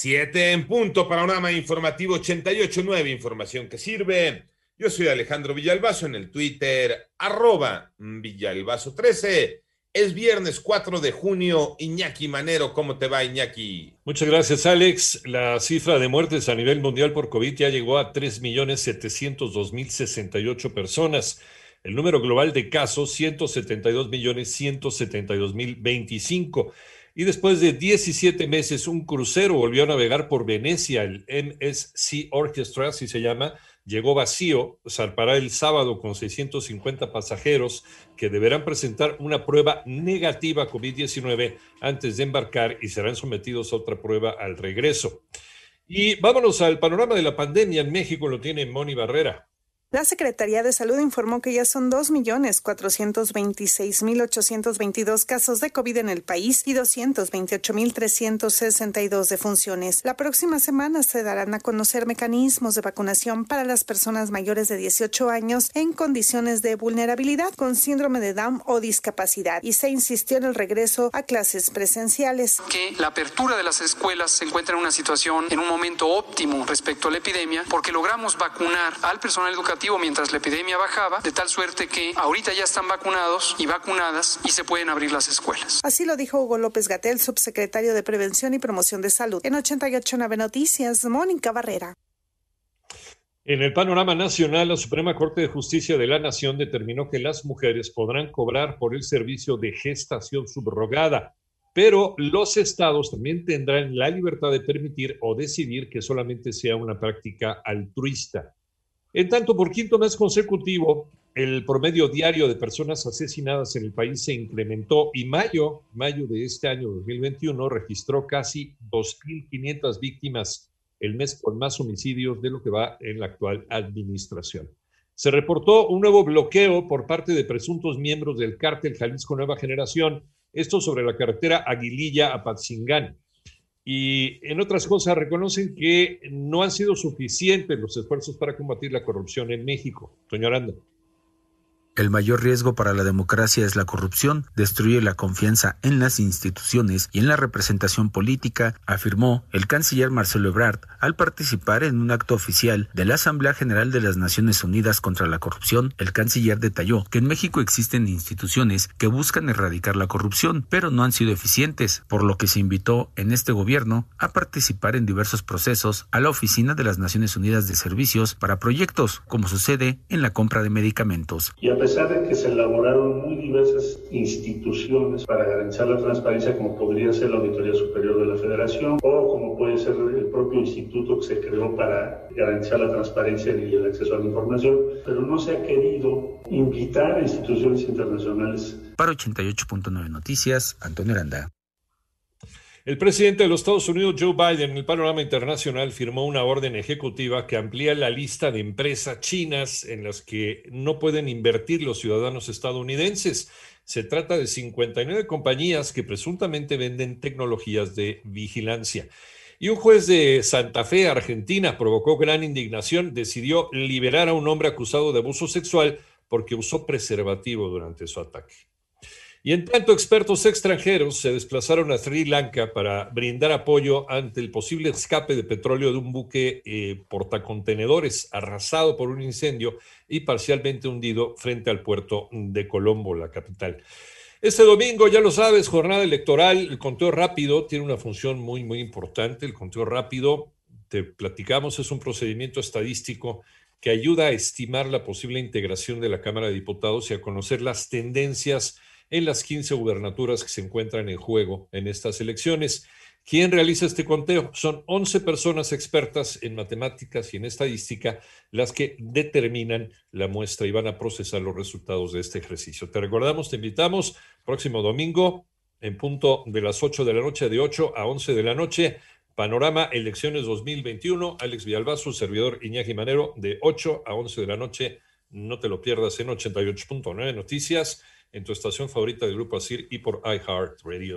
Siete en punto, panorama informativo 88.9, información que sirve. Yo soy Alejandro Villalbazo en el Twitter, arroba Villalbazo13. Es viernes 4 de junio. Iñaki Manero, ¿cómo te va, Iñaki? Muchas gracias, Alex. La cifra de muertes a nivel mundial por COVID ya llegó a 3.702.068 personas. El número global de casos, 172.172.025. Y después de 17 meses, un crucero volvió a navegar por Venecia, el MSC Orchestra, así se llama, llegó vacío, zarpará el sábado con 650 pasajeros que deberán presentar una prueba negativa COVID-19 antes de embarcar y serán sometidos a otra prueba al regreso. Y vámonos al panorama de la pandemia en México, lo tiene Moni Barrera. La Secretaría de Salud informó que ya son 2.426.822 casos de COVID en el país y 228.362 defunciones. La próxima semana se darán a conocer mecanismos de vacunación para las personas mayores de 18 años en condiciones de vulnerabilidad con síndrome de Down o discapacidad y se insistió en el regreso a clases presenciales. Que la apertura de las escuelas se encuentra en una situación, en un momento óptimo respecto a la epidemia, porque logramos vacunar al personal educativo mientras la epidemia bajaba, de tal suerte que ahorita ya están vacunados y vacunadas y se pueden abrir las escuelas. Así lo dijo Hugo López Gatel, subsecretario de Prevención y Promoción de Salud. En 889 Noticias, Mónica Barrera. En el panorama nacional, la Suprema Corte de Justicia de la Nación determinó que las mujeres podrán cobrar por el servicio de gestación subrogada, pero los estados también tendrán la libertad de permitir o decidir que solamente sea una práctica altruista. En tanto, por quinto mes consecutivo, el promedio diario de personas asesinadas en el país se incrementó y mayo, mayo de este año 2021 registró casi 2.500 víctimas, el mes con más homicidios de lo que va en la actual administración. Se reportó un nuevo bloqueo por parte de presuntos miembros del cártel Jalisco Nueva Generación, esto sobre la carretera Aguililla a Patzingán y en otras cosas reconocen que no han sido suficientes los esfuerzos para combatir la corrupción en México. Doña Aranda. El mayor riesgo para la democracia es la corrupción, destruye la confianza en las instituciones y en la representación política, afirmó el canciller Marcelo Ebrard al participar en un acto oficial de la Asamblea General de las Naciones Unidas contra la Corrupción. El canciller detalló que en México existen instituciones que buscan erradicar la corrupción, pero no han sido eficientes, por lo que se invitó en este gobierno a participar en diversos procesos a la Oficina de las Naciones Unidas de Servicios para proyectos, como sucede en la compra de medicamentos pesar de que se elaboraron muy diversas instituciones para garantizar la transparencia, como podría ser la Auditoría Superior de la Federación o como puede ser el propio instituto que se creó para garantizar la transparencia y el acceso a la información, pero no se ha querido invitar a instituciones internacionales. Para 88.9 Noticias, Antonio Aranda. El presidente de los Estados Unidos, Joe Biden, en el panorama internacional firmó una orden ejecutiva que amplía la lista de empresas chinas en las que no pueden invertir los ciudadanos estadounidenses. Se trata de 59 compañías que presuntamente venden tecnologías de vigilancia. Y un juez de Santa Fe, Argentina, provocó gran indignación, decidió liberar a un hombre acusado de abuso sexual porque usó preservativo durante su ataque. Y en tanto, expertos extranjeros se desplazaron a Sri Lanka para brindar apoyo ante el posible escape de petróleo de un buque eh, portacontenedores arrasado por un incendio y parcialmente hundido frente al puerto de Colombo, la capital. Este domingo, ya lo sabes, jornada electoral, el conteo rápido tiene una función muy, muy importante. El conteo rápido, te platicamos, es un procedimiento estadístico que ayuda a estimar la posible integración de la Cámara de Diputados y a conocer las tendencias en las 15 gubernaturas que se encuentran en juego en estas elecciones. ¿Quién realiza este conteo? Son 11 personas expertas en matemáticas y en estadística las que determinan la muestra y van a procesar los resultados de este ejercicio. Te recordamos, te invitamos próximo domingo en punto de las 8 de la noche, de 8 a 11 de la noche. Panorama Elecciones 2021, Alex Villalbazo, servidor Iñaki Manero, de 8 a 11 de la noche. No te lo pierdas en 88.9 Noticias en tu estación favorita del grupo ASIR y por iHeartRadio.